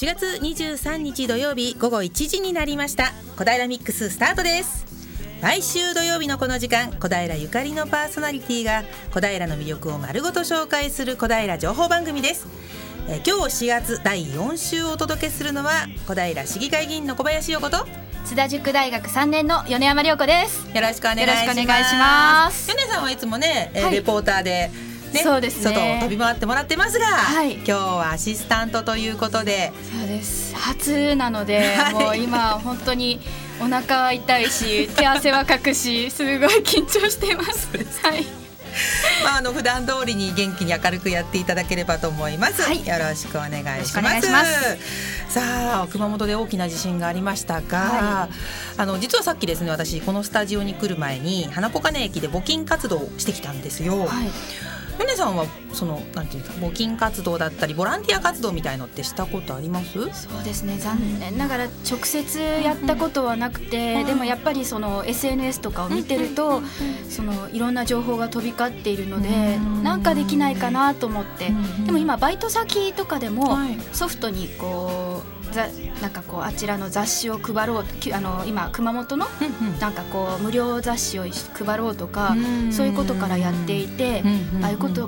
4月23日土曜日午後1時になりました。小平ミックススタートです。毎週土曜日のこの時間小平ゆかりのパーソナリティが小平の魅力を丸ごと紹介する小平情報番組です。え今日4月第4週をお届けするのは小平市議会議員の小林陽子と津田塾大学3年の米山涼子です。よろしくお願いします。米さんはいつもね、えーはい。レポーターでね、そうですね。外を飛び回ってもらってますが、はい。今日はアシスタントということで。そうです。初なので、はい。もう今本当にお腹痛いし 手汗はかくしすごい緊張しています。はい。まあ、あの普段通りに元気に明るくやっていただければと思います。はい。よろしくお願いします。ます。さあ、熊本で大きな地震がありましたが、はあの実はさっきですね、私このスタジオに来る前に花子金駅で募金活動をしてきたんですよ。はい米さんはそのなんていうか募金活動だったりボランティア活動みたいのってしたことあります？そうですね残念ながら直接やったことはなくて、うんでもやっぱりその SNS とかを見てると、そのいろんな情報が飛び交っているので、うんなんかできないかなと思って、うんでも今バイト先とかでも、はい。ソフトにこうざなんかこうあちらの雑誌を配ろうあの今熊本のなんかこう無料雑誌を配ろうとか、うんそういうことからやっていて、うこと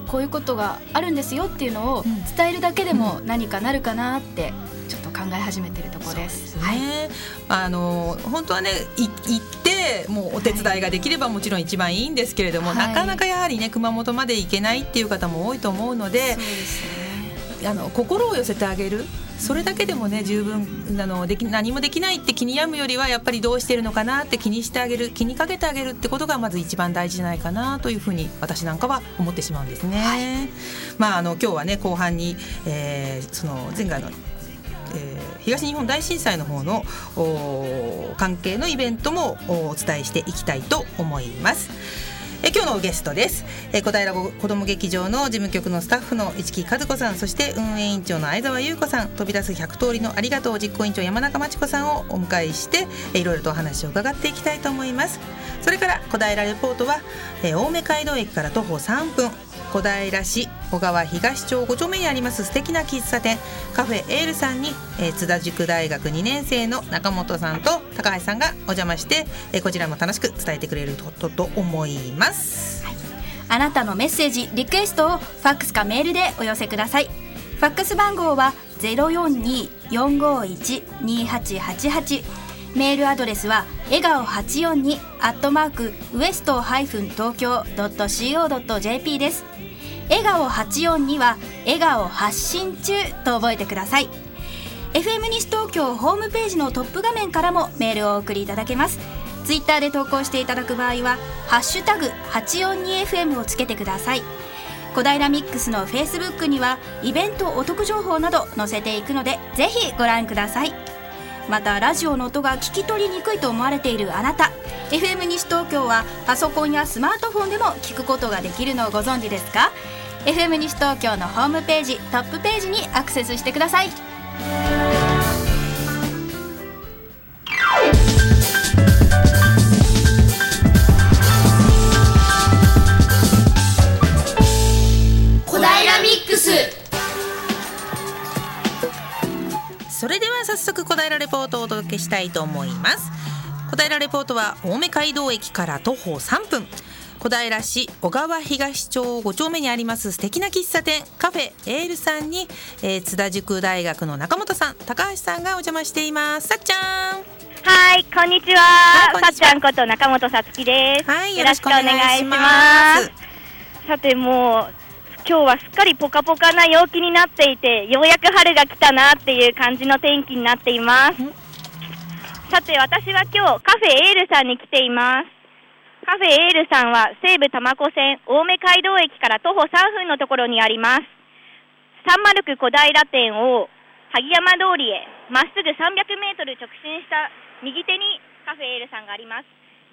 こういうことがあるんですよっていうのをうん。伝えるだけでも何かなるかなってちょっと考え始めてるところです。はい。ね、あの本当はねい行ってもうお手伝いができればもちろん一番いいんですけれども、はい。なかなかやはりね熊本まで行けないっていう方も多いと思うのでそうですねあの心を寄せてあげるそれだけでもね十分あのでき何もできないって気に病むよりはやっぱりどうしてるのかなって気にしてあげる気にかけてあげるってことがまず一番大事じゃないかなというふうに私なんかは思ってしまうんですね。まああの今日はね後半に、えーその前回のえー東日本大震災の方のお関係のイベントもおお伝えしていきたいと思います。え今日のゲストです、えー小平子ども劇場の事務局のスタッフの市木和子さんそして運営委員長の相沢優子さん。飛び出す100通りのありがとう実行委員長山中真知子さんをお迎えして、えーいろいろとお話を伺っていきたいと思います。それから小平レポートは、えー青梅街道駅から徒歩3分。小平市小川東町5丁目にあります素敵な喫茶店。カフェエールさんに、えー津田塾大学2年生の中本さんと高橋さんがお邪魔して、えーこちらも楽しく伝えてくれるととと思います。はいあなたのメッセージリクエストをファックスかメールでお寄せください。ファックス番号は042-451-2888メールアドレスは笑顔842アットマークウエストハイフン東京 .co.jp です。笑顔842は笑顔発信中と覚えてください。FM 西東京ホームページのトップ画面からもメールをお送りいただけます。ツイッターで投稿していただく場合は「ハッシュタグ #842FM」をつけてください。小平ミックスのフェイスブックにはイベントお得情報など載せていくのでぜひご覧ください。またラジオの音が聞き取りにくいと思われているあなた FM 西東京はパソコンやスマートフォンでも聞くことができるのをご存知ですか？FM 西東京のホームページトップページにアクセスしてください。それでは早速小平レポートをお届けしたいと思います小平レポートは青梅街道駅から徒歩3分小平市小川東町5丁目にあります素敵な喫茶店カフェエールさんに、えー津田塾大学の中本さん高橋さんがお邪魔していますさっちゃんはい、こんにちは。はいこんにちはさっちゃんこと中本さつきです。はいよろしくお願いします。さてもう今日はすっかりポカポカな陽気になっていて、ようやく春が来たなっていう感じの天気になっています。さて私は今日カフェエールさんに来ています。カフェエールさんは西武多摩湖線青梅街道駅から徒歩3分のところにあります。309小平店を萩山通りへまっすぐ300メートル直進した右手にカフェエールさんがあります。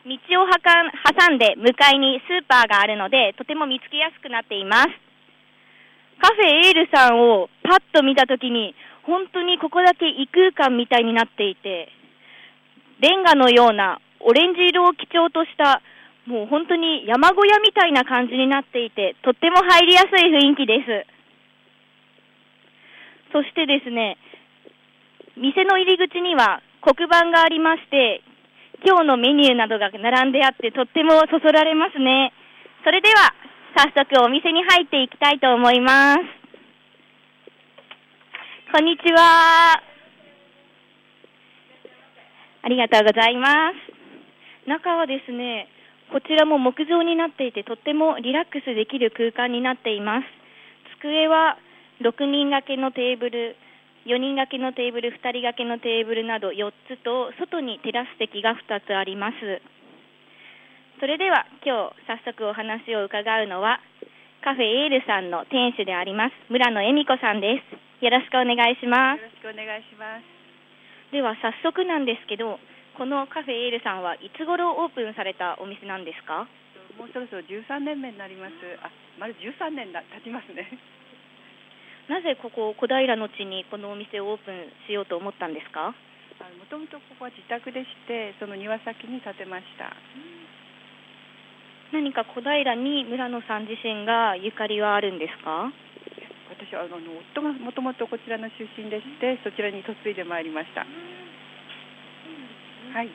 道をはかん挟んで向かいにスーパーがあるのでとても見つけやすくなっています。カフェエールさんをパッと見たときに本当にここだけ異空間みたいになっていてレンガのようなオレンジ色を基調としたもう本当に山小屋みたいな感じになっていてとっても入りやすい雰囲気です。そしてですね、店の入り口には黒板がありまして、今日のメニューなどが並んであって、とってもそそられますね。それでは、早速お店に入っていきたいと思います。こんにちは。ありがとうございます。中はですね、こちらも木造になっていて、とってもリラックスできる空間になっています。机は6人掛けのテーブル、4人掛けのテーブル、2人掛けのテーブルなど4つと、外にテラス席が2つあります。それでは今日早速お話を伺うのは、カフェエールさんの店主であります、村野恵美子さんです。よろしくお願いします。よろしくお願いします。では早速なんですけど、このカフェエールさんはいつ頃オープンされたお店なんですか？もうそろそろ13年目になります。あ、まる13年だ経ちますね。なぜここ小平の地にこのお店をオープンしようと思ったんですか？もともとここは自宅でして、その庭先に建てました。何か小平に村野さん自身がゆかりはあるんですか？私はあの夫がもともとこちらの出身でして、そちらに嫁いでまいりました。はい。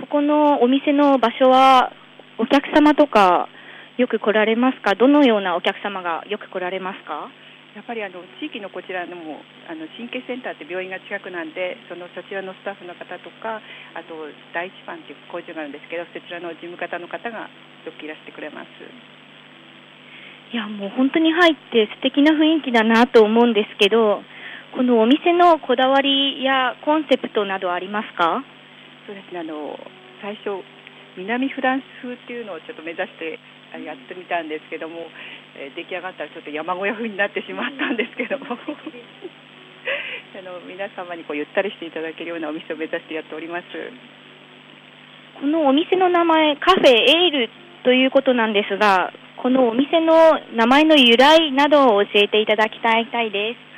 ここのお店の場所はお客様とかよく来られますか？どのようなお客様がよく来られますか？やっぱりあの地域のこちらのもあの神経センターって病院が近くなんで、そのそちらのスタッフの方とか、あと第一ファンっていう工場があるんですけど、そちらの事務方の方がよくいらしてくれます。いやもう本当に入って素敵な雰囲気だなと思うんですけどこのお店のこだわりやコンセプトなどありますか？そうですねあの最初南フランス風っていうのをちょっと目指してあやってみたんですけども、えー出来上がったらちょっと山小屋風になってしまったんですけども。あの皆様にこうゆったりしていただけるようなお店を目指してやっております。このお店の名前カフェエールということなんですがこのお店の名前の由来などを教えていただきたいです。あ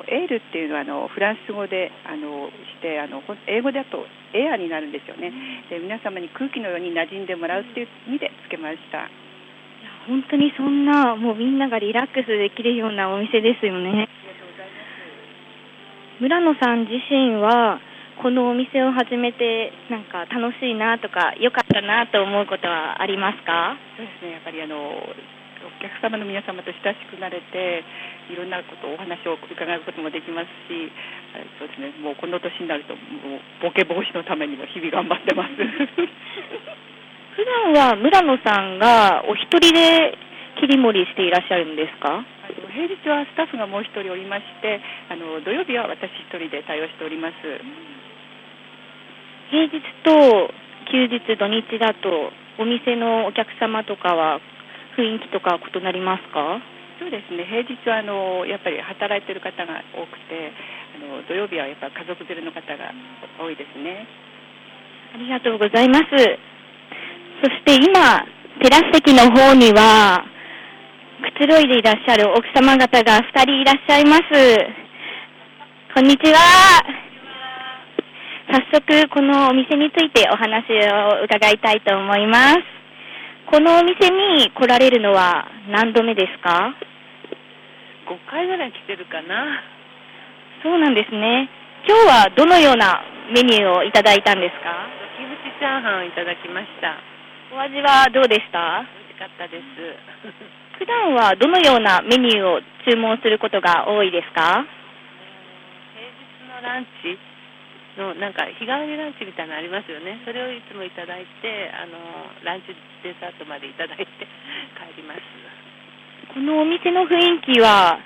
のエールっていうのはあのフランス語であのしてあの英語だとエアになるんですよね。で皆様に空気のように馴染んでもらうっていう意味でつけました。本当にそんなもうみんながリラックスできるようなお店ですよね。村野さん自身はこのお店を始めてなんか楽しいなとか良かったなと思うことはありますか？そうですね。やっぱりあのお客様の皆様と親しくなれていろんなことお話を伺うこともできますしあそうですねもうこの年になるともうボケ防止のためにも日々頑張ってます。普段は村野さんがお一人で切り盛りしていらっしゃるんですか？平日はスタッフがもう一人おりましてあの土曜日は私一人で対応しております。平日と休日土日だとお店のお客様とかは雰囲気とか異なりますか？そうですね平日はあのやっぱり働いてる方が多くてあの土曜日はやっぱ家族連れの方が多いですねありがとうございます。そして今、テラス席の方には、くつろいでいらっしゃる奥様方が2人いらっしゃいます。こんにちは。早速、このお店についてお話を伺いたいと思います。このお店に来られるのは何度目ですか？5回ぐらい来てるかな。そうなんですね。今日はどのようなメニューをいただいたんですか？キムチチャーハンをいただきました。お味はどうでした？美味しかったです。普段はどのようなメニューを注文することが多いですか？平日のランチのなんか日替わりランチみたいなのありますよね。それをいつもいただいて、あのランチデザートまでいただいて 帰ります。このお店の雰囲気は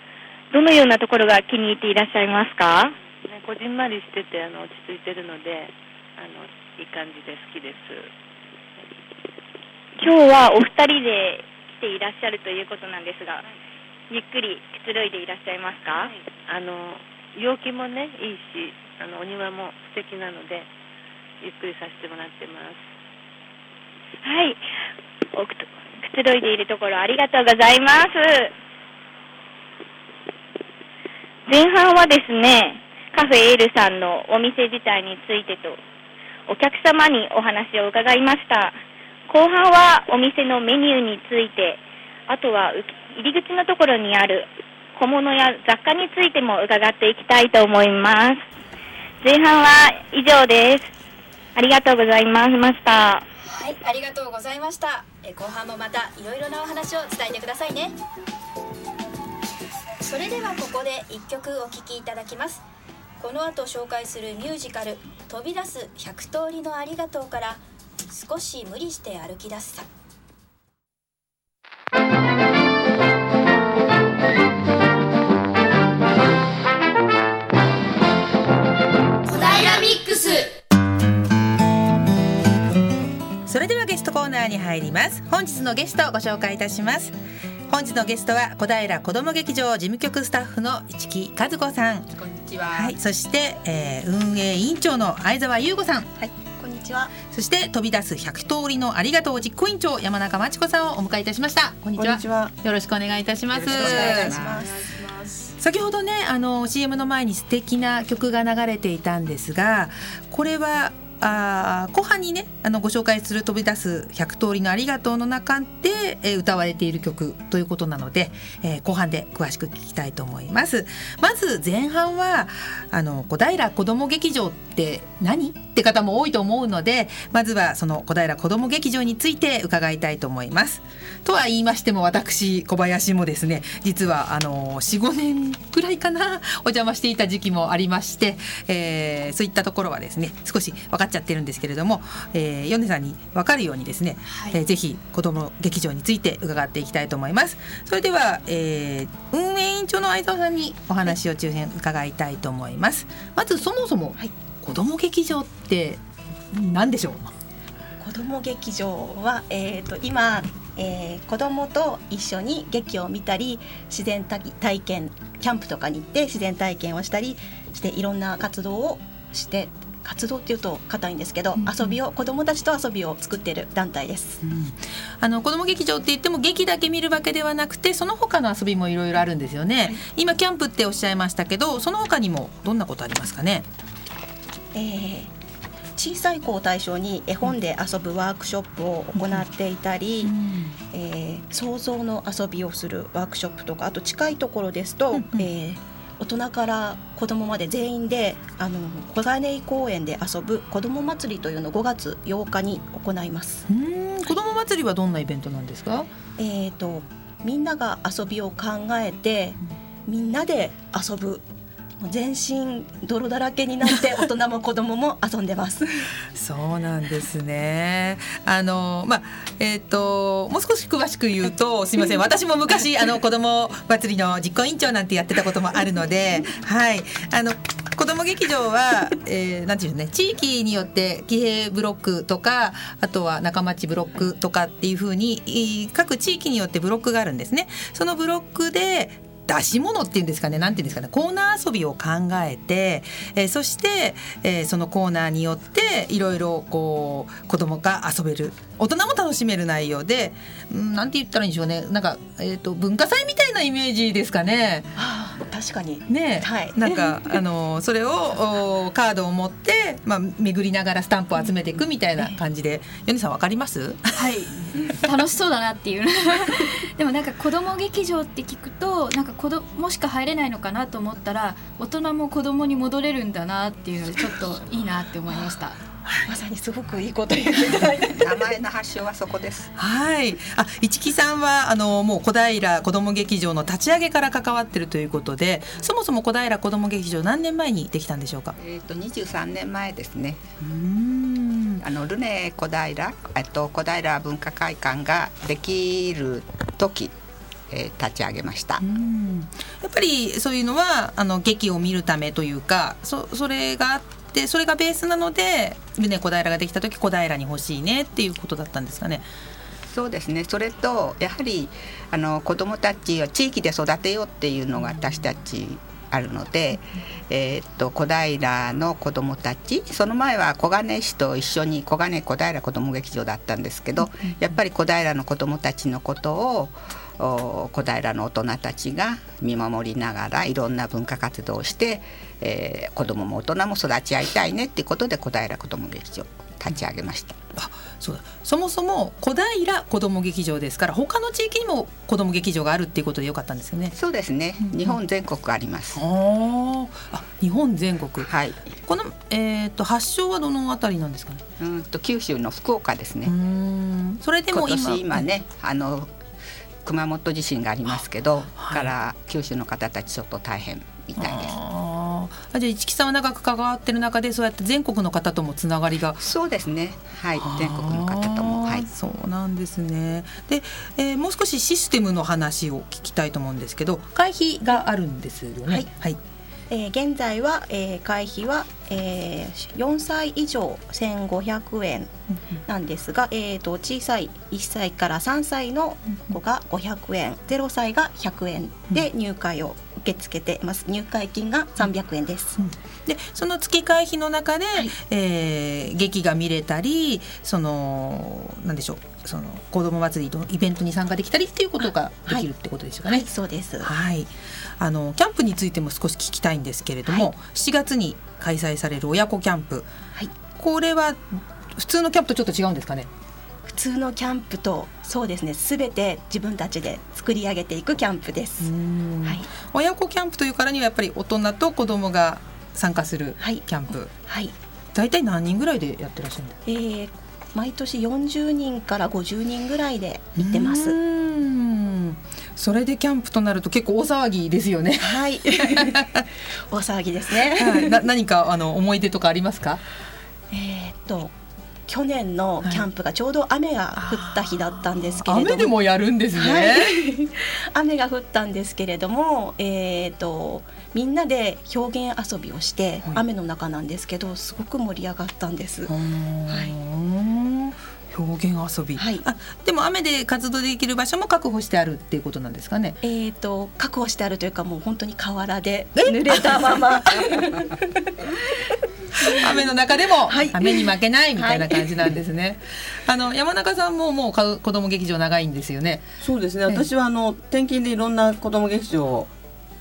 どのようなところが気に入っていらっしゃいますか？ね、こじんまりしててあの落ち着いてるので、あのいい感じで好きです。今日はお二人で来ていらっしゃるということなんですが、ゆっくりくつろいでいらっしゃいますか、あの陽気もねいいし、あのお庭も素敵なのでゆっくりさせてもらってます。はい。おくつくつろいでいるところありがとうございます。前半はですね、カフェエールさんのお店自体についてと、お客様にお話を伺いました。後半はお店のメニューについて、あとは入り口のところにある小物や雑貨についても伺っていきたいと思います。前半は以上です。ありがとうございました。はい、ありがとうございました。え後半もまたいろいろなお話を伝えてくださいね。それではここで一曲お聴きいただきます。この後紹介するミュージカル「飛び出す100通りのありがとう」から「少し無理して歩き出すさ」。それではゲストコーナーに入ります本日のゲストをご紹介いたします本日のゲストは小平子ども劇場事務局スタッフの市木和子さんこんにちは。はいそして、えー運営委員長の相沢優子さんはい、こんにちは。そして飛び出す100通りのありがとう実行委員長山中真知子さんをお迎えいたしましたこんにちはは。よろしくお願いいたしますよろしくお願いします。先ほどねあの CM の前に素敵な曲が流れていたんですがこれはあ後半にねあのご紹介する飛び出す100通りのありがとうの中で、えー歌われている曲ということなので、えー後半で詳しく聞きたいと思います。まず前半はあの小平子ども劇場って何？って方も多いと思うのでまずはその小平子ども劇場について伺いたいと思います。とは言いましても私小林もですね実はあの45年くらいかなお邪魔していた時期もありまして、えーそういったところはですね少し分かっちゃってるんですけれども、えー、米さんに分かるようにですね、えーぜひ子ども劇場について伺っていきたいと思います。それでは、えー運営委員長の相沢さんにお話を中編伺いたいと思います。まずそもそも、子ども劇場って何でしょう？子ども劇場は、えー、と今、えー、子どもと一緒に劇を見たり自然体体験キャンプとかに行って自然体験をしたりしていろんな活動をして活動っていうと硬いんですけど、うん遊びを子どもたちと遊びを作っている団体です。あの子ども劇場って言っても劇だけ見るわけではなくてその他の遊びもいろいろあるんですよね、今キャンプっておっしゃいましたけどその他にもどんなことありますかね？えー小さい子を対象に絵本で遊ぶワークショップを行っていたり、えー想像の遊びをするワークショップとかあと近いところですと、うんうん。えー大人から子供まで全員であの小金井公園で遊ぶ子ども祭りというのを5月8日に行います。うん。子ども祭りはどんなイベントなんですか？えー、とみんなが遊びを考えてみんなで遊ぶ全身泥だらけになって 大人も子供も遊んでます。そうなんですね。あのまあえっ、ともう少し詳しく言うとすみません。私も昔あの子供祭りの実行委員長なんてやってたこともあるので、はいあの。子ども劇場は、えー、なんていうのね地域によって騎兵ブロックとかあとは仲町ブロックとかっていう風にい各地域によってブロックがあるんですね。そのブロックで出し物っていうんですかねなんていうんですかねコーナー遊びを考えて、えーそして、えーそのコーナーによっていろいろこう子供が遊べる。大人も楽しめる内容で、うん、なんて言ったらいいんでしょうね。なんか、えー、と文化祭みたいなイメージですかね。あー確かに。ねえ、はい。なんかあのそれをおカードを持って、まあ、巡りながらスタンプを集めていくみたいな感じで。米さんわかります？はい。楽しそうだなっていう。でもなんか子供劇場って聞くとなんか子供しか入れないのかなと思ったら大人も子供に戻れるんだなっていうのでちょっといいなって思いました まさにすごくいいこと言っていただいて名前の発祥はそこです。はい、あ、市木さんはあのもう小平子ども劇場の立ち上げから関わってるということで、そもそも小平子ども劇場何年前にできたんでしょうか？えっ、と23年前ですね。うーん、あのルネ小平、えっと小平文化会館ができる時、えー立ち上げましたう。んやっぱりそういうのはあの劇を見るためというか、そそれがあって、それがベースなので、ルネ小平ができた時小平に欲しいねっていうことだったんですかね。そうですね。それとやはりあの子どもたちを地域で育てようっていうのが私たちあるので、えーっと小平の子どもたちその前は小金井市と一緒に小金井小平子ども劇場だったんですけど、やっぱり小平の子どもたちのことをお小平の大人たちが見守りながらいろんな文化活動をして、えー子どもも大人も育ち合いたいねっていうことで小平子ども劇場立ち上げました。そうだそもそも小平子ども劇場ですから他の地域にも子ども劇場があるっていうことでよかったんですよね。そうですね。日本全国あります。ああ日本全国はい。この、えー、と発祥はどのあたりなんですかね？うんと九州の福岡ですね。うーんそれでも今今年今ね、あの熊本地震がありますけど、はいから九州の方たちちょっと大変みたいです。あじゃあ市木さんは長く関わってる中でそうやって全国の方ともつながりがそうですね。はい。全国の方とも。はい。そうなんですねで、えーもう少しシステムの話を聞きたいと思うんですけど会費があるんですよねはいはい、えー現在は、えー会費は、えー4歳以上1500円なんですが、えー、と小さい1歳から3歳の子が500円0歳が100円で入会を受け付けています。入会金が300円です。でその月会費の中で、えー劇が見れたりそのなんでしょうその子ども祭りのイベントに参加できたりっていうことができるってことですかね。はい、そうです。はい、あのキャンプについても少し聞きたいんですけれども、はい。7月に開催される親子キャンプ、はい。これは普通のキャンプとちょっと違うんですかね？普通のキャンプとそうですね。すべて自分たちで作り上げていくキャンプです。はい。親子キャンプというからにはやっぱり大人と子供が参加するはい。キャンプ、はい、大体何人ぐらいでやってらっしゃるんですか？えー毎年40人から50人ぐらいで行ってます。うーんそれでキャンプとなると結構大騒ぎですよね。はい、大騒ぎですね。はい、な何かあの思い出とかありますか？えーっと去年のキャンプがちょうど雨が降った日だったんですけれども、雨でもやるんですね。はい、雨が降ったんですけれども、えー、とみんなで表現遊びをして、はい雨の中なんですけどすごく盛り上がったんです。はい。表現遊び、はいあでも雨で活動できる場所も確保してあるっていうことなんですかね。えー、と確保してあるというかもう本当に河原で濡れたまま 雨の中でもはい雨に負けないみたいな感じなんですね。あの山中さんももうか子供劇場長いんですよね。そうですね。ええ私はあの転勤でいろんな子ども劇場を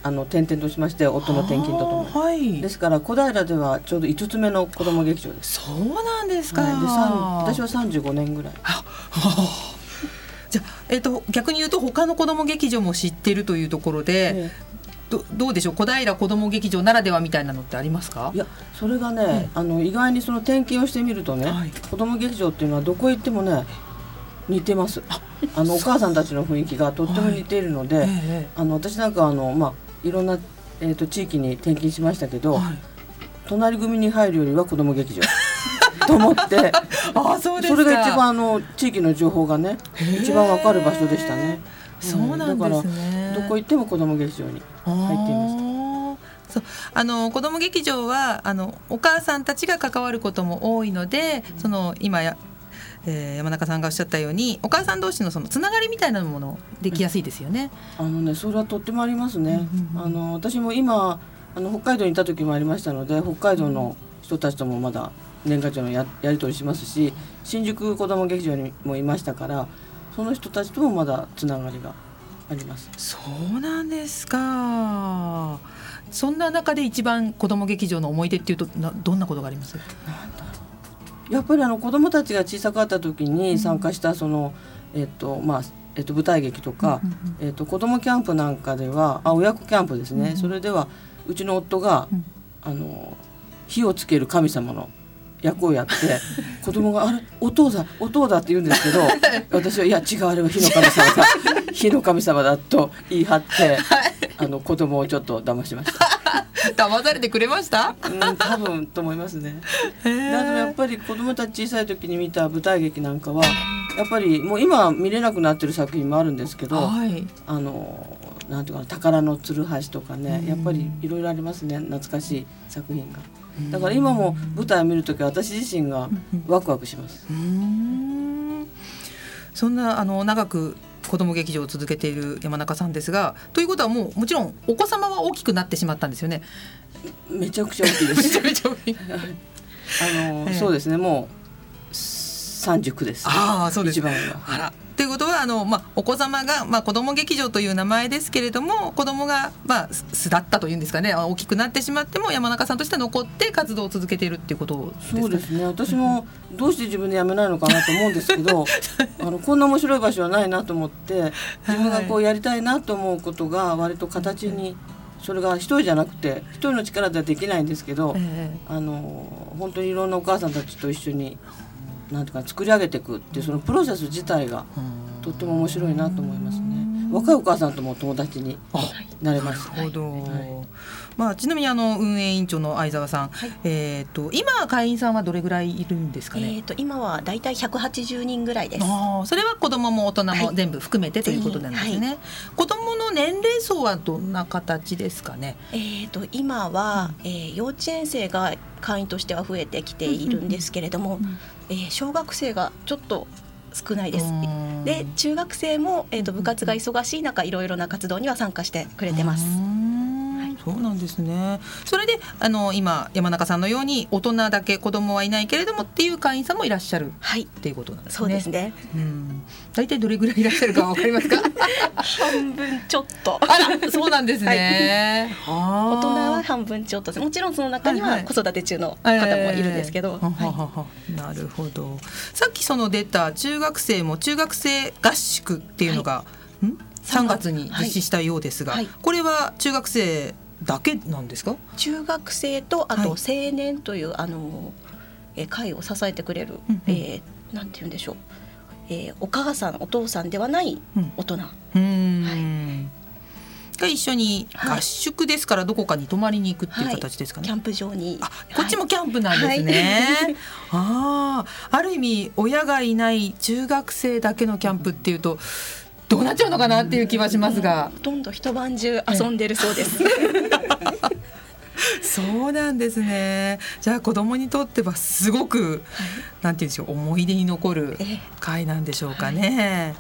あの転々としまして、夫の転勤とともに。あーはい。ですから小平ではちょうど5つ目の子ども劇場です。そうなんですか。はい、で私は35年ぐらい。じゃあえっ、と逆に言うと他の子供劇場も知ってるというところで、えどどうでしょう？小平子供劇場ならではみたいなのってありますか？えい？やそれがね、あの意外にその転勤をしてみるとね、はい子ども劇場っていうのはどこ行ってもね似てます。あのお母さんたちの雰囲気がとっても似ているので、えあの私なんかあのまあいろんなえっ、と地域に転勤しましたけど、えはい。隣組に入るよりは子ども劇場 と思って。あそうですか。それが一番あの地域の情報がね一番わかる場所でしたね。そうなんですね。どこ行っても子ども劇場に入っていました。た。そうあの子ども劇場はあのお母さんたちが関わることも多いので、その今や、えー山中さんがおっしゃったようにお母さん同士のそのつながりみたいなものできやすいですよね。あのねそれはとってもありますね。うんうんあの私も今あの北海道にいた時もありましたので北海道の人たちともまだ年賀状のややり取りしますし新宿子ども劇場にもいましたからその人たちともまだつながりがあります。そうなんですか。そんな中で一番子ども劇場の思い出っていうとなどんなことがあります？やっぱりあの子どもたちが小さかった時に参加したその、えっとまあえっと舞台劇とか、えっと子どもキャンプなんかではあ親子キャンプですね、うん。それではうちの夫が、うん。あの火をつける神様の役をやって子供が「あれお父だお父だ」って言うんですけど私は「いや違うあれは火の神様だ火の神様だ」と言い張ってあの子供をちょっと騙しました。騙されてくれました？うん多分と思いますね。へであとやっぱり子供たち小さい時に見た舞台劇なんかはやっぱりもう今は見れなくなってる作品もあるんですけど、はい。あのなんていうかな宝のつるはしとかね、やっぱりいろいろありますね懐かしい作品が。だから今も舞台を見るときは私自身がワクワクします。そんなあの長く子ども劇場を続けている山中さんですがということはもうもちろんお子様は大きくなってしまったんですよね。めちゃくちゃ大きいです。めちゃめちゃ大きい。あの、ええそうですねもう三十九です。ああそうです。一番。あら。ということはあのまあお子様がまあ子供劇場という名前ですけれども子供がまあ巣立ったというんですかね。大きくなってしまっても山中さんとしては残って活動を続けているっていうことですか、そうですね。私もどうして自分で辞めないのかなと思うんですけど あのこんな面白い場所はないなと思って自分がこうやりたいなと思うことが割と形にそれが一人じゃなくて一人の力ではできないんですけど、え。あの本当にいろんなお母さんたちと一緒になんていうか作り上げていくっていうそのプロセス自体がとっても面白いなと思いますね。若いお母さんとも友達になれます。なるほど、まあ、ちなみにあの運営委員長の相沢さん、えっ、と今会員さんはどれぐらいいるんですかね、えっ、と今はだいたい180人ぐらいです。ああ、それは子供も大人も全部含めて、ということなんですね。子供の年齢層はどんな形ですかね？えっ、と今は、えー幼稚園生が会員としては増えてきているんですけれども、えー小学生がちょっと少ないです。で中学生も、えー、と部活が忙しい中いろいろな活動には参加してくれてます。そうなんですね。それであの今山中さんのように大人だけ子供はいないけれどもっていう会員さんもいらっしゃるっていうことなんですね。そうですね。うん。大体どれぐらいいらっしゃるかわかりますか？半分ちょっと。あら、そうなんですね。大人は半分ちょっと。もちろんその中には子育て中の方もいるんですけど。はははなるほど。さっきその出た中学生も中学生合宿っていうのが、ん？3月に実施したようですが、これは中学生だけなんですか？中学生とあと青年という、あのえー会を支えてくれる、えーなんて言うんでしょう。えーお母さんお父さんではない大人、うん。が一緒に合宿ですからどこかに泊まりに行くっていう形ですかね？キャンプ場に。こっちもキャンプなんですね。ああ、ある意味親がいない中学生だけのキャンプっていうとどうなっちゃうのかなっていう気はしますが。ほとんど一晩中遊んでるそうです。そうなんですね。じゃあ子供にとってはすごく、なんて言うんでしょう思い出に残る会なんでしょうかね。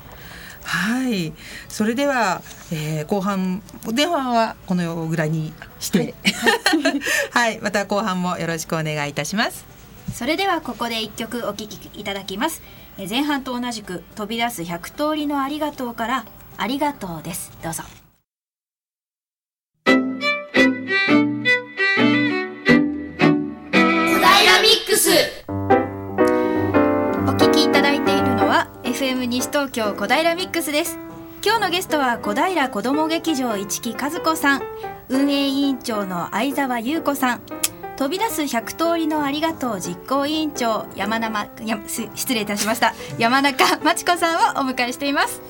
はい、それでは、えー後半お電話はこのぐらいにして、はい、また後半もよろしくお願いいたします。それではここで一曲お聴きいただきますえー前半と同じく飛び出す100通りのありがとうからありがとうです。どうぞ。小平ミックス。お聞きいただいているのは FM 西東京小平ミックスです。今日のゲストは小平子ども劇場一木和子さん運営委員長の相沢優子さん飛び出す100通りのありがとう実行委員長山生やす失礼いたしました山中真知子さんをお迎えしています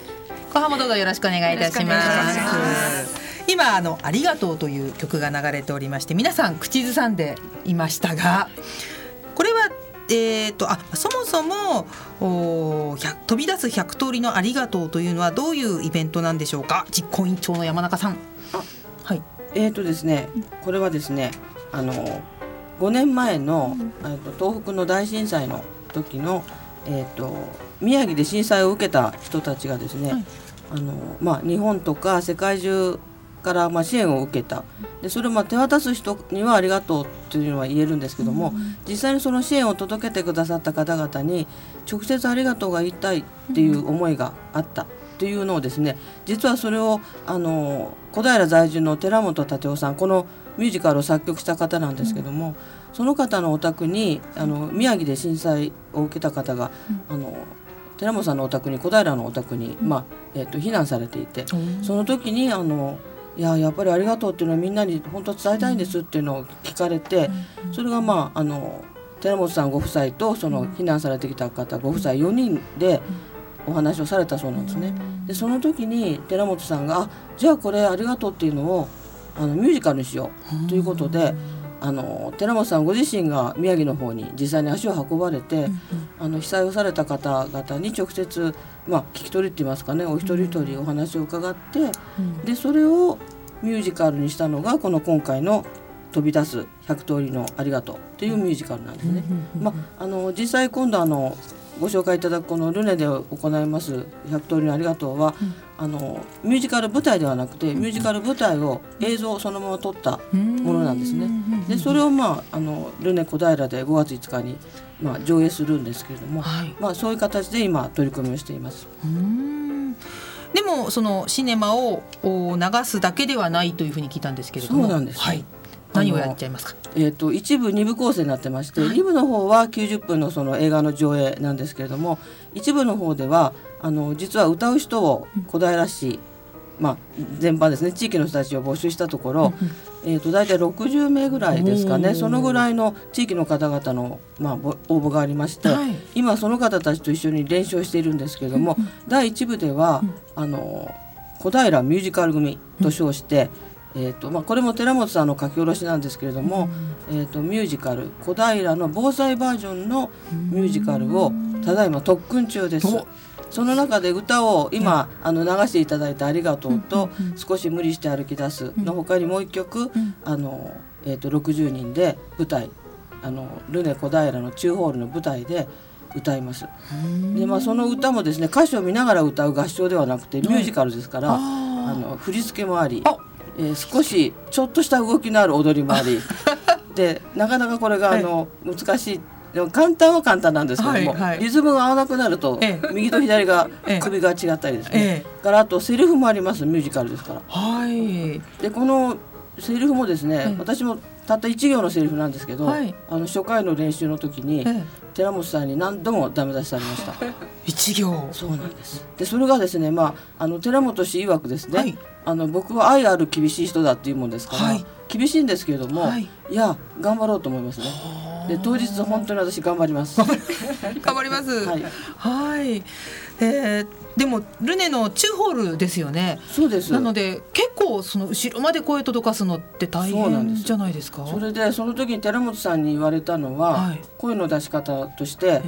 後半もどうぞよろしくお願いいたしますす。今あのありがとうという曲が流れておりまして皆さん口ずさんでいましたがこれはえー、とあそもそもお100飛び出す100通りのありがとうというのはどういうイベントなんでしょうか？実行委員長の山中さん。はい。えーとですね、これはですね、あの5年前の、えーと東北の大震災の時のえーと宮城で震災を受けた人たちがですね、あのまあ日本とか世界中からまあ支援を受けた。でそれをまあ手渡す人にはありがとうというのは言えるんですけども、実際にその支援を届けてくださった方々に直接ありがとうが言いたいっていう思いがあった。っていうのをですね実はそれをあの小平在住の寺本立夫さんこのミュージカルを作曲した方なんですけども、その方のお宅にあの宮城で震災を受けた方が、あの寺本さんのお宅に小平のお宅に、まあえっと避難されていて、その時にあのいややっぱりありがとうっていうのはみんなに本当伝えたいんですっていうのを聞かれて、それがまああの寺本さんご夫妻とその避難されてきた方ご夫妻4人でお話をされたそうなんですね。でその時に寺本さんがあじゃあこれありがとうっていうのをあのミュージカルにしようということで。あの寺本さんご自身が宮城の方に実際に足を運ばれて、あの被災をされた方々に直接、まあ、聞き取りって言いますかねお一人一人お話を伺って、でそれをミュージカルにしたのがこの今回の「飛び出す100通りのありがとう」っていうミュージカルなんですね。まあ、あの実際今度あのご紹介いただくこのルネで行います「100通りのありがとうは」あのミュージカル舞台ではなくてミュージカル舞台を映像そのまま撮ったものなんですね。でそれをまああのルネ小平で5月5日にまあ上映するんですけれども、まあそういう形で今取り組みをしています。うん。でもそのシネマをお流すだけではないというふうに聞いたんですけれども。そうなんですはい、何をやっちゃいますか？えー、と一部二部構成になってまして、二部の方は90分のその映画の上映なんですけれども一部の方ではあの実は歌う人を小平市、まあ、全般ですね地域の人たちを募集したところ、えー、と大体60名ぐらいですかねそのぐらいの地域の方々の、まあ、ぼ応募がありまして、はい。今その方たちと一緒に練習をしているんですけれども、第一部では、あの小平ミュージカル組と称して、えーとまあ、これも寺本さんの書き下ろしなんですけれども、えー、とミュージカル小平の防災バージョンのミュージカルをただいま特訓中です。その中で歌を今、あの流していただいた「ありがとう」と「少し無理して歩き出す」の他にもう一曲、あのえー、と60人で舞台あのルネ小平の中ホールの舞台で歌います。でまあその歌もですね歌詞を見ながら歌う合唱ではなくてミュージカルですから、あの振り付けもあり、えー少しちょっとした動きのある踊りもあり でなかなかこれがあの、難しいでも簡単は簡単なんですけども、はいはい。リズムが合わなくなると、え右と左がええ。首が違ったりですね、えからあとセリフもありますミュージカルですから。はい。でこのセリフもですね、ええ。私もたった1行のセリフなんですけど、はい。あの初回の練習の時に、ええ寺本さんに何度もダメ出しされました。一行そうなんです。でそれがですね、まああの寺本氏曰くですね、はいあの僕は愛ある厳しい人だっていうもんですから、はい厳しいんですけれども、はいい、や頑張ろうと思いますね。で当日本当に私頑張ります。頑張りますはい、はい、えーでもルネの中ホールですよね。そうです。なので結構その後ろまで声届かすのって大変じゃないですか？それでその時に寺本さんに言われたのは、はい。声の出し方として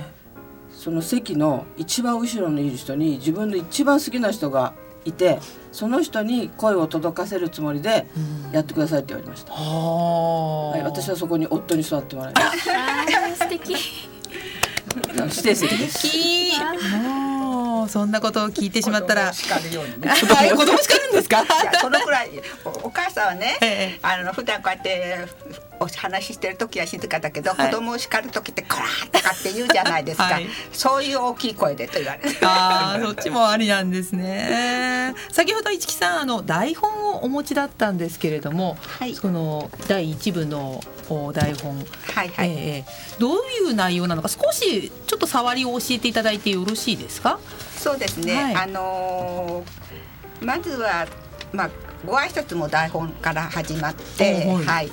その席の一番後ろにいる人に自分の一番好きな人がいてその人に声を届かせるつもりでやってくださいって言われました、ははい、私はそこに夫に座ってもらいましあー素敵。た指定席です。きもうそんなことを聞いてしまったら。叱るようにね。はい子供叱るんですか？いやそのくらいおお母さんはね、ええあの普段こうやってお話ししてる時は静かだけど、はい。子供を叱る時ってこらーとかって言うじゃないですか、はい。そういう大きい声でと言われてあーそっちもありなんですね。先ほど市木さんあの台本をお持ちだったんですけれども、はい。その第一部のお台本、はいはい、ええどういう内容なのか少しちょっと触りを教えていただいてよろしいですか？そうですね、はい。あのーまずはまあご挨拶も台本から始まって、おはい。はい。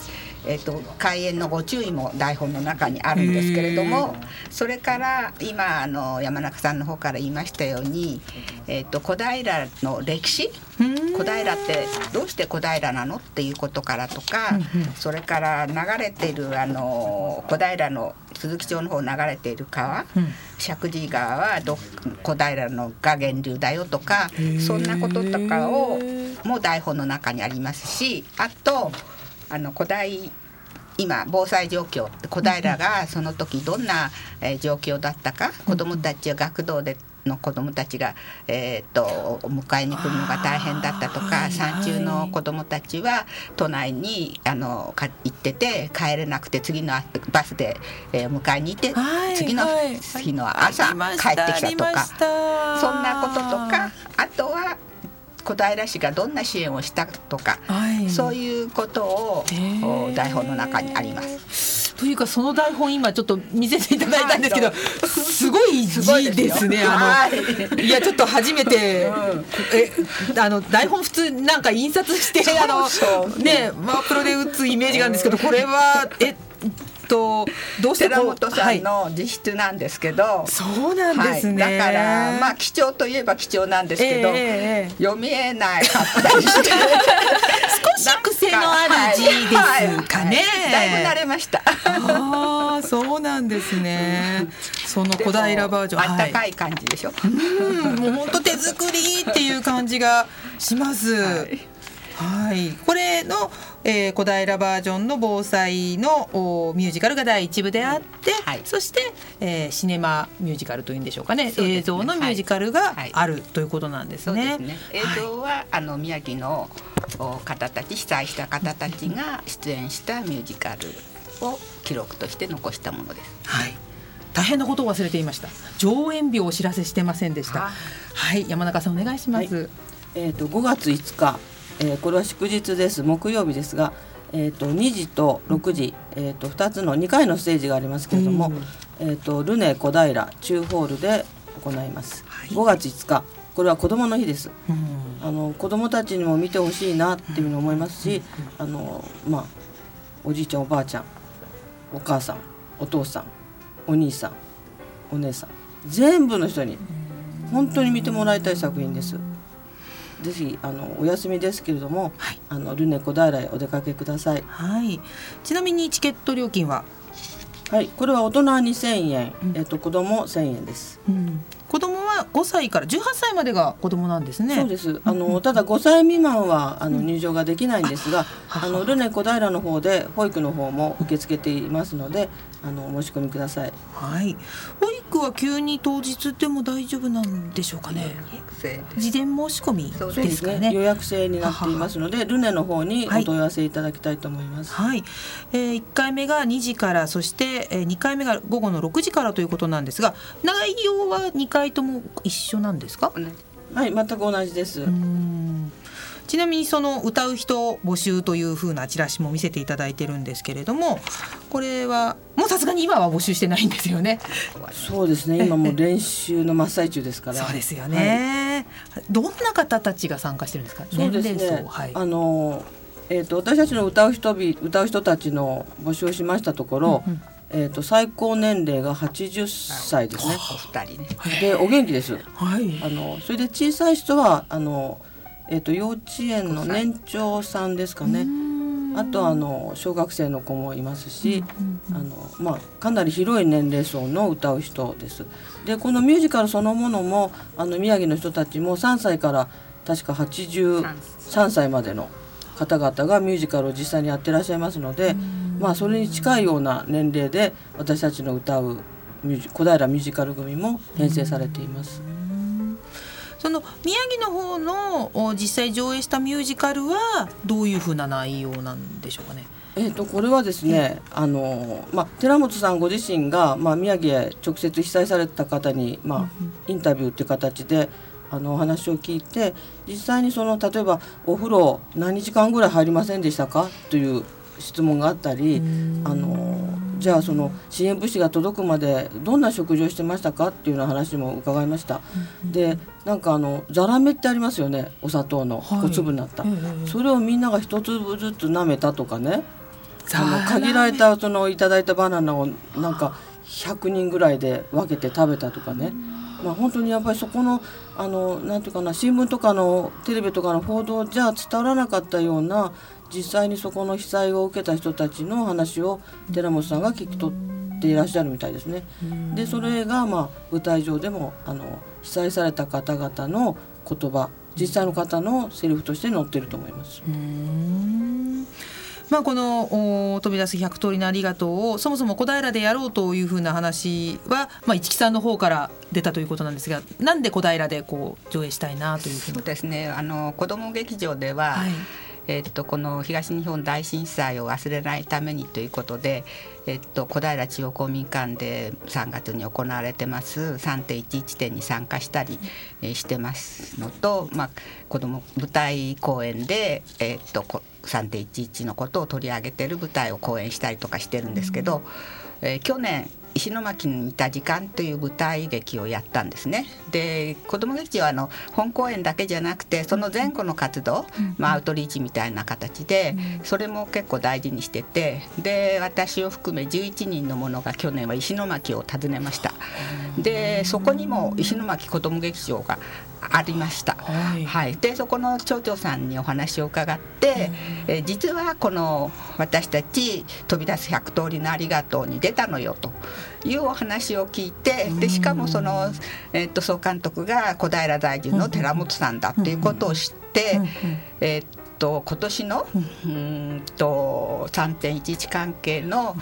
えっと開演のご注意も台本の中にあるんですけれどもそれから今あの山中さんの方から言いましたように、えっと小平の歴史？小平ってどうして小平なの？っていうことからとか、それから流れているあの小平の鈴木町の方流れている川、石神井川はど小平のが源流だよとかそんなこととかをもう台本の中にありますしあとあの古代今防災状況小平がその時どんな、えー状況だったか子どもたちは学童での子どもたちが、えー、と迎えに来るのが大変だったとか山中の子どもたちは都内にあのか行ってて帰れなくて次のバスで、えー迎えに行って、はい次のはい。日の朝帰ってきたとかそんなこととかあとは小平市がどんな支援をしたとか、はい。そういうことを台本の中にあります。というかその台本今ちょっと見せていただいたんですけど、はいすごい字ですよですね。あはい。のいやちょっと初めて、えあの台本普通なんか印刷してあのそう。ねワープロで打つイメージがあるんですけどこれはえっとどうして寺本さんの自筆なんですけど、そうなんですね。はい、だからまあ貴重といえば貴重なんですけど、ええええ。読めないかったりして。少し癖のある字ですかね。だいぶ慣れました。ああそうなんですね。その小平バージョン。あったかい感じでしょ？うんもう本当手作りっていう感じがします。はい、これの、えー小平バージョンの防災のおミュージカルが第一部であって、はい。そして、えーシネマミュージカルというんでしょうかねね。映像のミュージカルがはい。あるということなんですね。すね。映像は、あの宮城のお方たち被災した方たちが出演したミュージカルを記録として残したものです。はい。大変なことを忘れていました。上演日をお知らせしてませんでした。はい。山中さんお願いします、はい、えっ、ー、と5月5日、えー、これは祝日です木曜日ですがえーと、と2時と6時、えーと、2つの2回のステージがありますけれども、うん、えーと、ルネ小平中ホールで行います、はい、5月5日これは子どもの日です、うん、あの子どもたちにも見てほしいなっていうふうに思いますし、うん、あのまあ、おじいちゃんおばあちゃんお母さんお父さんお兄さんお姉さん全部の人に本当に見てもらいたい作品です。ぜひあのお休みですけれども、はい、あのルネ小平へお出かけください。はい。ちなみにチケット料金は、はい、これは大人2000円、うん、えっと子供1000円です。うん、子供は5歳から18歳までが子供なんですね。そうです。あの、ただ5歳未満はあの入場ができないんですが、あのルネ小平の方で保育の方も受け付けていますので、あのお申し込みください。はい。保育は急に当日でも大丈夫なんでしょうかね。事前申し込みですかね。ね予約制になっていますので、ルネの方にお問い合わせいただきたいと思います。はい。えー、1回目が2時から、そして、えー、2回目が午後の6時からということなんですが、内容は2回とも一緒なんですか？はい、全く同じです。ちなみにその歌う人募集という風なチラシも見せていただいてるんですけれどもこれはもうさすがに今は募集してないんですよね。そうですね 今もう練習の真っ最中ですから。そうですよね、はい、どんな方たちが参加してるんですか？そうですね、はい、あのえーと、と私たちの歌う人歌う人たちの募集をしましたところ、うんうんえーと、と最高年齢が80歳ですね。お二人ね。でお元気です。はい。あのそれで小さい人はあのえっ、ー、と幼稚園の年長さんですかね。あとあの小学生の子もいますし、あのまあかなり広い年齢層の歌う人です。でこのミュージカルそのものもあの宮城の人たちも3歳から確か83歳までの方々がミュージカルを実際にやってらっしゃいますので、まあそれに近いような年齢で私たちの歌う小平ミュージカル組も編成されています。その宮城の方の実際上映したミュージカルはどういうふうな内容なんでしょうかね？えーと、これはですね、あのまあ、寺本さんご自身が、まあ、宮城へ直接被災された方に、まあ、インタビューという形であのお話を聞いて実際にその例えばお風呂何時間ぐらい入りませんでしたか？という質問があったりあのじゃあその支援物資が届くまでどんな食事をしてましたかっていうような話も伺いました。でなんかあのザラメってありますよねお砂糖の小粒になった、はい、それをみんなが一粒ずつ舐めたとかね。あの限られたそのいただいたバナナをなんか100人ぐらいで分けて食べたとかね。まあ、本当にやっぱりそこのあのなんていうかな新聞とかのテレビとかの報道じゃ伝わらなかったような実際にそこの被災を受けた人たちの話を寺本さんが聞き取っていらっしゃるみたいですね。でそれがまあ舞台上でもあの被災された方々の言葉実際の方のセリフとして載ってると思います。まあ、この「飛び出す100通りのありがとう」をそもそも小平でやろうというふうな話は、まあ、市木さんの方から出たということなんですがなんで小平でこう上映したいなというふうに？そうですね。あの子ども劇場では、はいえっと、この東日本大震災を忘れないためにということで、えっと、小平中央公民館で3月に行われてます。3.11展に参加したり、してますのと、まあ、子ども舞台公演で、えっと、3.11のことを取り上げてる舞台を公演したりとかしてるんですけど、えー、去年石巻にいた時間という舞台劇をやったんですね。で子ども劇場はあの本公演だけじゃなくてその前後の活動、まあ、アウトリーチみたいな形でそれも結構大事にしててで私を含め11人の者が去年は石巻を訪ねました。でそこにも石巻子ども劇場がありました、はい、はい、でそこの町長さんにお話を伺って、え実はこの私たち「飛び出す100通りのありがとう」に出たのよというお話を聞いてでしかもその、えー、っと総監督が小平在住の寺本さんだっていうことを知って、えー、っと今年のうん。と3.11関係の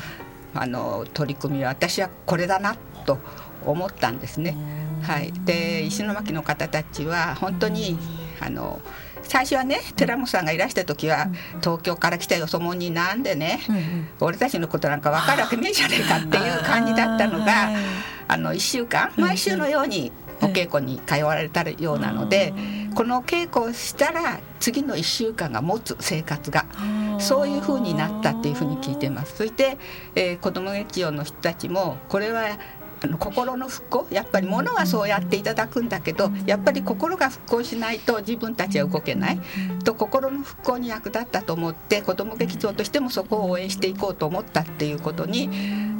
あの取り組みは私はこれだなと思ったんですね。はい、で石巻の方たちは本当にあの最初はね寺本さんがいらした時は、東京から来たよそ者になんでね、俺たちのことなんか分かるわけねえじゃねえかっていう感じだったのがあの1週間毎週のようにお稽古に通われたようなので、この稽古をしたら次の1週間が持つ生活がそういうふうになったっていうふうに聞いてます。そして、えー、子ども劇場の人たちもこれはあの心の復興やっぱり物はそうやっていただくんだけどやっぱり心が復興しないと自分たちは動けない。と心の復興に役立ったと思って子ども劇場としてもそこを応援していこうと思ったっていうことに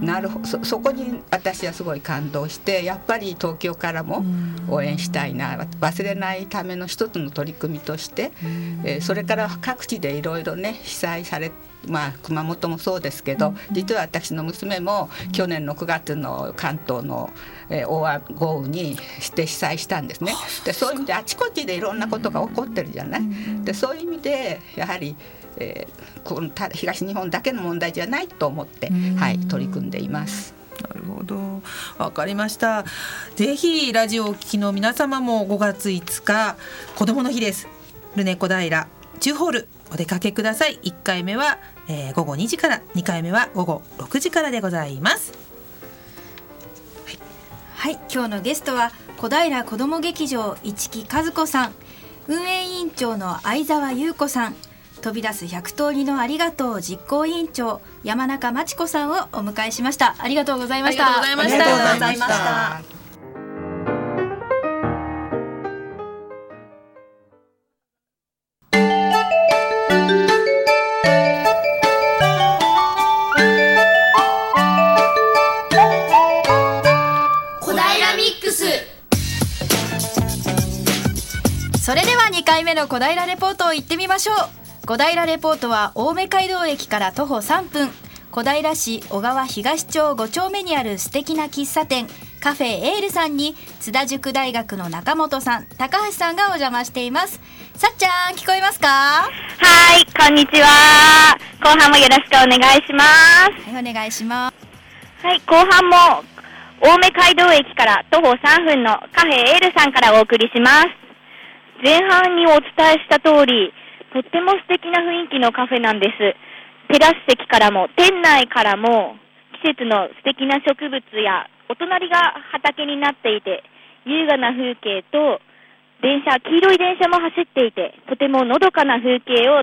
なるそそこに私はすごい感動してやっぱり東京からも応援したいな忘れないための一つの取り組みとして、えー、それから各地でいろいろね被災されまあ、熊本もそうですけど、実は私の娘も去年の9月の関東の、えー、大豪雨にして被災したんですね。でそういう意味であちこちでいろんなことが起こってるじゃない？でそういう意味でやはりえー、この東日本だけの問題じゃないと思って、はい、取り組んでいます。なるほど。わかりました。ぜひラジオをお聞きの皆様も5月5日子どもの日です。ルネ小平チュホールお出かけください。1回目は、えー、午後2時から2回目は午後6時からでございます。はい、はい、今日のゲストは小平子ども劇場市木和子さん。運営委員長の相沢優子さん。飛び出す100通りのありがとう実行委員長山中真知子さんをお迎えしました。ありがとうございました。ありがとうございました2回目の小平レポートを行ってみましょう。小平レポートは青梅街道駅から徒歩3分。小平市小川東町5丁目にある素敵な喫茶店カフェエールさんに津田塾大学の中本さん高橋さんがお邪魔しています。さっちゃん聞こえますか？はいこんにちは。後半もよろしくお願いします。はいお願いします。はい後半も青梅街道駅から徒歩3分のカフェエールさんからお送りします前半にお伝えした通り、とっても素敵な雰囲気のカフェなんです。テラス席からも、店内からも、季節の素敵な植物や、お隣が畑になっていて、優雅な風景と、電車、黄色い電車も走っていて、とてものどかな風景を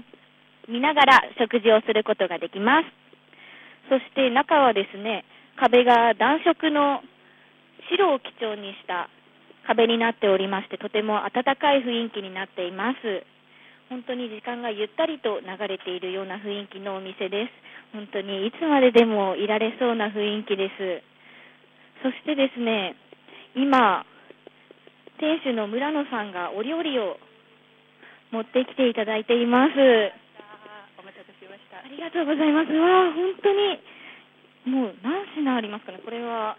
見ながら食事をすることができます。そして中はですね、壁が暖色の白を基調にした壁になっておりましてとても温かい雰囲気になっています。本当に時間がゆったりと流れているような雰囲気のお店です。本当にいつまででもいられそうな雰囲気です。そしてですね今店主の村野さんがお料理を持ってきていただいています。お待たせしました。ありがとうございます。わ本当にもう何品ありますかね。これは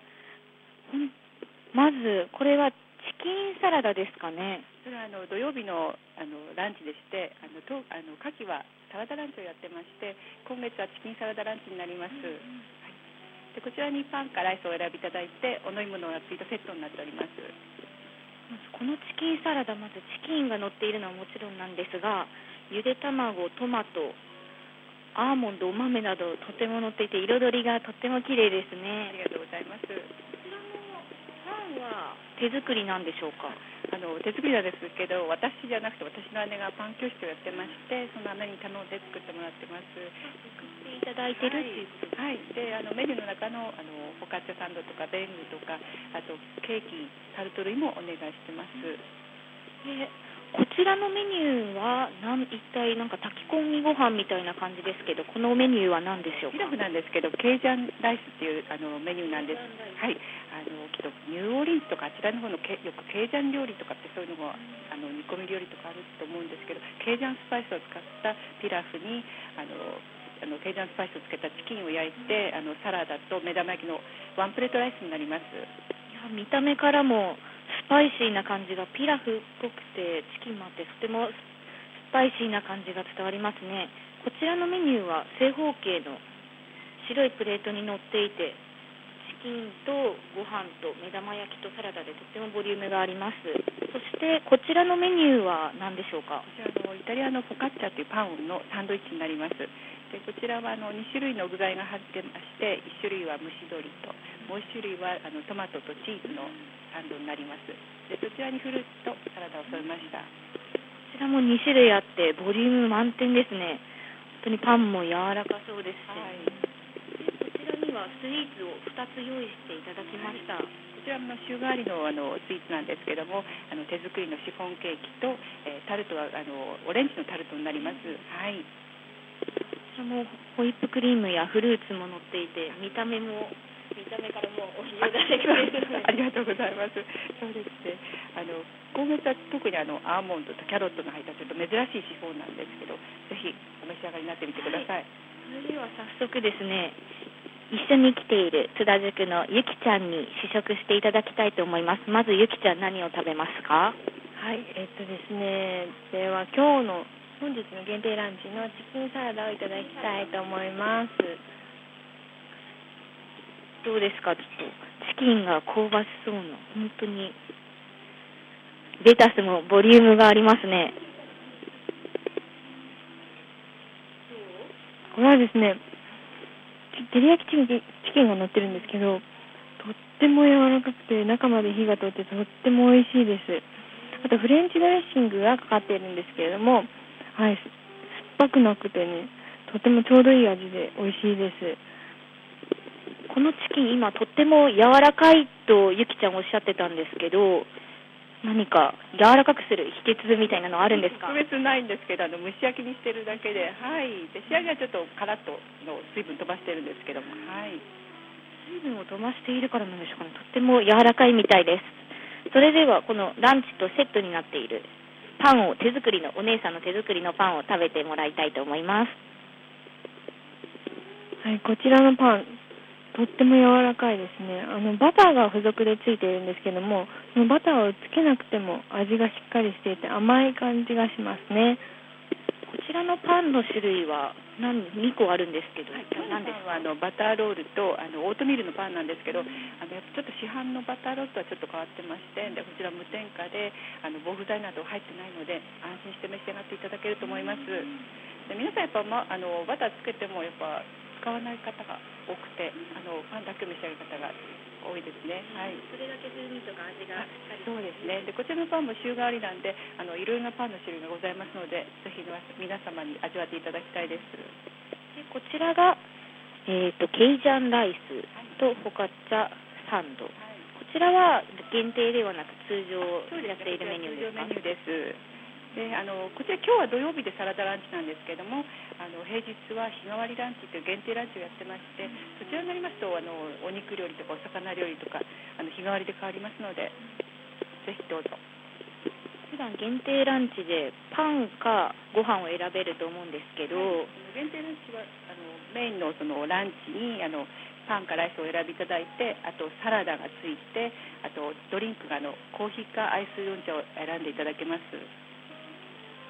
まずこれはチキンサラダですかね。それはあの土曜日のあのランチでして、あのとあの牡蠣はサラダランチをやってまして、今月はチキンサラダランチになります。うんうんはい、でこちらにパンかライスをお選びいただいて、お飲み物がついたセットになっております。このチキンサラダまずチキンが乗っているのはもちろんなんですが、ゆで卵、トマト、アーモンド、お豆などとても乗っていて彩りがとっても綺麗ですね。ありがとうございます。は手作りなんでしょうか？あの手作りなんですけど私じゃなくて私の姉がパン教室をやってましてその姉に頼んで作ってもらってます。作っていただいてるっていうことはい、はい、であのメニューの中のあのフォカッチャサンドとかベングとかあとケーキタルト類もお願いしてます、えこちらのメニューはなん一体なんか炊き込みご飯みたいな感じですけどこのメニューは何でしょうか？ピラフなんですけどケージャンライスっていうあのメニューなんです。はい。あのきっとニューオーリンズとかあちらの方のけよくケージャン料理とかってそういうのがあの煮込み料理とかあると思うんですけどケージャンスパイスを使ったピラフにあのあのケージャンスパイスをつけたチキンを焼いてあのサラダと目玉焼きのワンプレートライスになります。見た目からもスパイシーな感じがピラフっぽくてチキンもあってとてもスパイシーな感じが伝わりますね。こちらのメニューは正方形の白いプレートに乗っていてチキンとご飯と目玉焼きとサラダでとってもボリュームがあります。そしてこちらのメニューは何でしょうか？こちらのイタリアのフォカッチャというパンのサンドイッチになります。でこちらはあの2種類の具材が入ってまして1種類は蒸し鶏ともう1種類はあのトマトとチーズのサンドになります。でそちらにフルーツとサラダを添えました。こちらも2種類あってボリューム満点ですね。本当にパンも柔らかそうですし、こちらにはスイーツを2つ用意していただきました、こちらも週替わりのあのスイーツなんですけどもあの手作りのシフォンケーキと、えータルトはあのオレンジのタルトになります。はいこちらもホイップクリームやフルーツも乗っていて見た目も見た目からもうお冷えがしてくれる ありがとうございます。そうですね。あの今月は特にあのアーモンドとキャロットの入ったちょっと珍しいシフォンなんですけど、ぜひお召し上がりになってみてください。それでは早速ですね一緒に来ている津田塾のゆきちゃんに試食していただきたいと思いますまずゆきちゃん何を食べますか？はい、えっとですね、では今日の本日の限定ランチのチキンサラダをいただきたいと思います。どうですか？ちょっとチキンが香ばしそうな本当にレタスもボリュームがありますねこれはですね、照り焼きチキンチキンが乗ってるんですけど、とっても柔らかくて中まで火が通ってとっても美味しいです。あとフレンチドレッシングがかかっているんですけれども、はい、酸っぱくなくてね、とてもちょうどいい味で美味しいです。このチキン今とっても柔らかいとゆきちゃんおっしゃってたんですけど何か柔らかくする秘訣みたいなのあるんですか？特別ないんですけど、あの蒸し焼きにしてるだけで、はい。で仕上げはちょっとカラッとの水分飛ばしてるんですけども、はい。水分を飛ばしているからなんでしょうかねとっても柔らかいみたいですそれではこのランチとセットになっているパンを手作りのお姉さんの手作りのパンを食べてもらいたいと思いますはい、こちらのパン、とっても柔らかいですね。あのバターが付属でついているんですけども、そのバターをつけなくても味がしっかりしていて甘い感じがしますね。こちらのパンの種類は何2個あるんですけど、何です？かあのバターロールとあのオートミールのパンなんですけどあのやっぱちょっと市販のバターロールとはちょっと変わってましてでこちら無添加であの防腐剤など入ってないので安心して召し上がっていただけると思います。で皆さんやっぱ、ま、あのバターつけてもやっぱ使わない方が多くてあのパンだけ召し上がる方が多いですね。はい。それだけ風味とか味がそうですね。でこちらのパンも週替わりなんであのいろいろなパンの種類がございますのでぜひ皆様に味わっていただきたいです。でこちらが、えー、とケイジャンライスとフォカッチャサンド、こちらは限定ではなく通常やっているメニューですか？メニューですであのこちら今日は土曜日でサラダランチなんですけれどもあの平日は日替わりランチという限定ランチをやってましてそちらになりますとあのお肉料理とかお魚料理とかあの日替わりで変わりますのでぜひどうぞ。普段限定ランチでパンかご飯を選べると思うんですけど、限定ランチはあのメインのそのランチにあのパンかライスをお選びいただいてあとサラダがついてあとドリンクがあのコーヒーかアイスヨン茶を選んでいただけます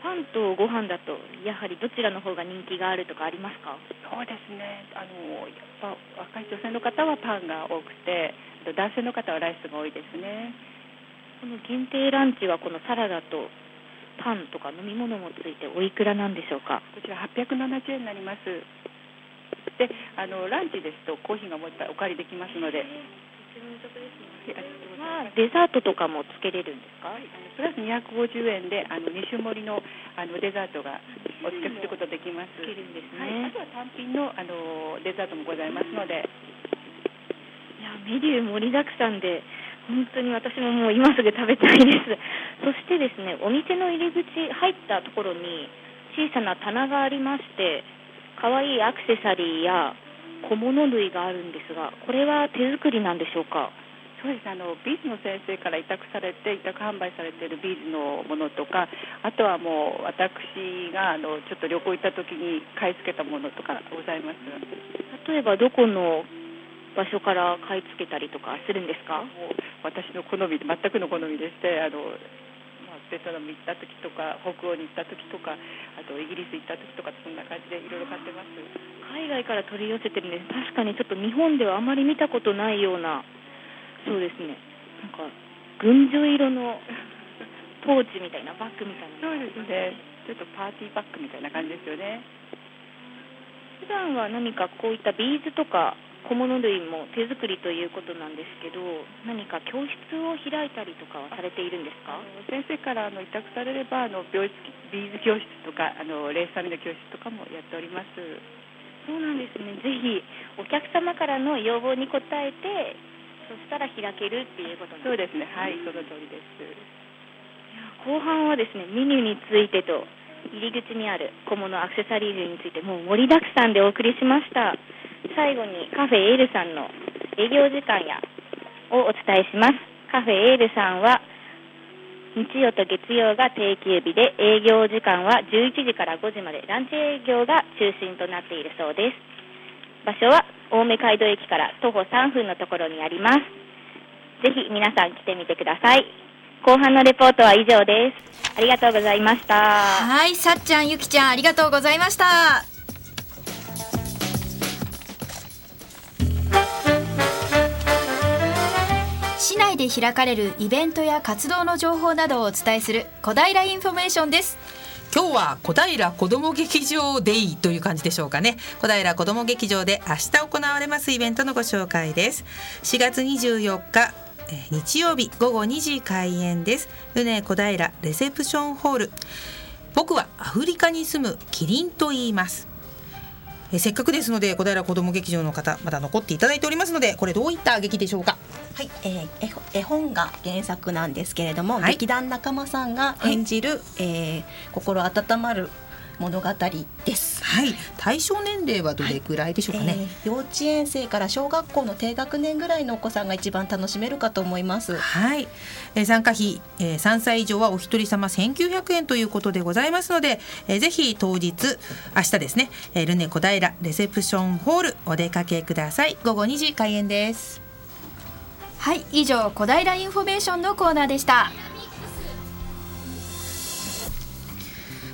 パンとご飯だとやはりどちらの方が人気があるとかありますか？そうですね。あのやっぱ若い女性の方はパンが多くて男性の方はライスが多いですね。この限定ランチはこのサラダとパンとか飲み物もついておいくらなんでしょうか？こちら870円になります。であのランチですとコーヒーがもう一杯お借りできますので。まあデザートとかもつけれるんですか？プラス250円であの2種盛りのあのデザートがお付けすることできます。つけるんですはい、ねあとは単品のあのデザートもございますので。いやメニュー盛りだくさんで本当に私ももう今すぐ食べたいです。そしてですねお店の入り口入ったところに小さな棚がありまして可愛いアクセサリーや小物類があるんですがこれは手作りなんでしょうか？そうですあのビーズの先生から委託されて委託販売されているビーズのものとかあとはもう私があのちょっと旅行行った時に買い付けたものとかございます。例えばどこの場所から買い付けたりとかするんですか？私の好みで全くの好みでしてあの、まあ、ベトナム行った時とか北欧に行った時とかあとイギリス行った時とかそんな感じでいろいろ買ってます。海外から取り寄せてるんです。確かにちょっと日本ではあまり見たことないようなそうですね。なんか群青色のポーチみたいなバッグみたいな。そうですね。ちょっとパーティーバッグみたいな感じですよね。普段は何かこういったビーズとか小物類も手作りということなんですけど何か教室を開いたりとかはされているんですか？先生からあの委託されればあの病室ビーズ教室とかあのレース編みの教室とかもやっております。そうなんですね。ぜひお客様からの要望に応えてそしたら開けるっていうことなんそうですね。はいその通りです。後半はですねメニューについてと入り口にある小物アクセサリー類についてもう盛りだくさんでお送りしました。最後にカフェエールさんの営業時間やをお伝えします。カフェエールさんは日曜と月曜が定休日で営業時間は11時から5時まで。ランチ営業が中心となっているそうです場所は青梅街道駅から徒歩3分のところにあります。ぜひ皆さん来てみてください。後半のレポートは以上です。ありがとうございました。はいさっちゃんゆきちゃんありがとうございました。市内で開かれるイベントや活動の情報などをお伝えする小平インフォメーションです。今日は小平子ども劇場デイという感じでしょうかね。小平子ども劇場で明日行われますイベントのご紹介です。4月24日えー日曜日午後2時開演です。ルネ小平レセプションホール。僕はアフリカに住むキリンと言います。えーせっかくですので小平子ども劇場の方まだ残っていただいておりますのでこれどういった劇でしょうか？はい、えー絵本が原作なんですけれども、はい。劇団仲間さんが演じる、えー心温まる物語です。はい。対象年齢はどれくらいでしょうかね、えー幼稚園生から小学校の低学年ぐらいのお子さんが一番楽しめるかと思います。はい、えー参加費、えー3歳以上はお一人様1900円ということでございますので、えーぜひ当日明日ですね、えールネ小平レセプションホールお出かけください。午後2時開演です。はい。以上小平インフォメーションのコーナーでした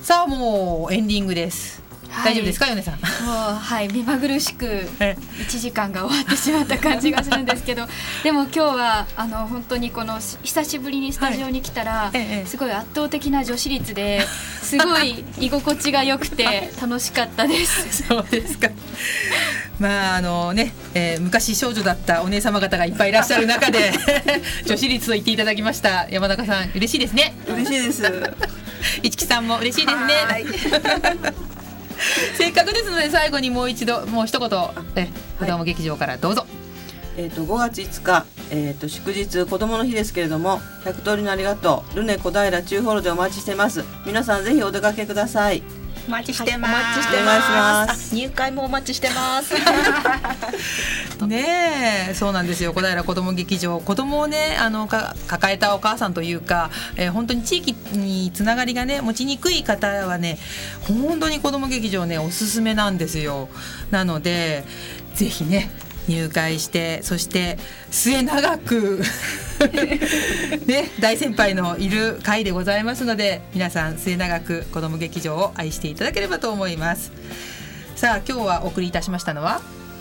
さあもうエンディングです、はい。大丈夫ですか米さん？もうはい目まぐるしくえ。1時間が終わってしまった感じがするんですけど でも今日はあの本当にこのし久しぶりにスタジオに来たら、ええ。すごい圧倒的な女子率ですごい 居心地が良くて楽しかったです。そうですか。まああのね、えー昔少女だったお姉様方がいっぱいいらっしゃる中で 女子率と言っていただきました山中さん嬉しいですね。嬉しいです。一木さんも嬉しいですね。せっかくですので最後にもう一度もう一言え子供劇場からどうぞ。えっ、と5月5日、えっ、と祝日子供の日ですけれども、100通りのありがとう。ルネ小平中ホールでお待ちしてます。皆さんぜひお出かけください。お待ちしてます、お待ちしてま。ますあ入会もお待ちしてます。ねえそうなんですよ小平子ども劇場子供をねあのか抱えたお母さんというか、えー本当に地域につながりがね持ちにくい方はね本当に子ども劇場ねおすすめなんですよなのでぜひね入会してそして末永く ね大先輩のいる会でございますので皆さん末永く子ども劇場を愛していただければと思います。さあ今日はお送りいたしましたのは？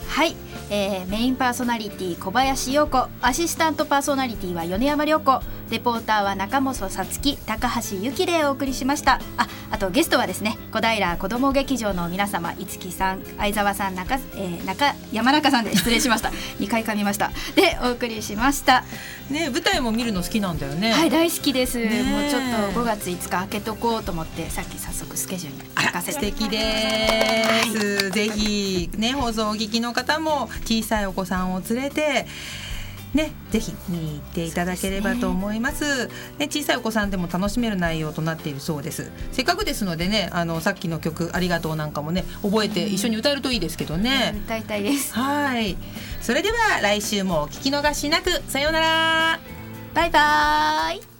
はい、えーメインパーソナリティ小林陽子。アシスタントパーソナリティは米山涼子レポーターは中本さつき高橋由紀でお送りしました。ああとゲストはですね小平子ども劇場の皆様五木さん相沢さん中,、えー中山中さんで失礼しました。2回噛みました。でお送りしました。ね舞台も見るの好きなんだよね。はい大好きです、もうちょっと5月5日開けとこうと思ってさっき早速スケジュールにあ書からせて素敵です、ぜひね放送をお聞きの方も小さいお子さんを連れてね、ぜひ見に行っていただければと思います。ね小さいお子さんでも楽しめる内容となっているそうです。せっかくですのでねあのさっきの曲ありがとうなんかもね覚えて一緒に歌えるといいですけどね、歌いたいです。はい。それでは来週もお聞き逃しなく。さようなら。バイバーイ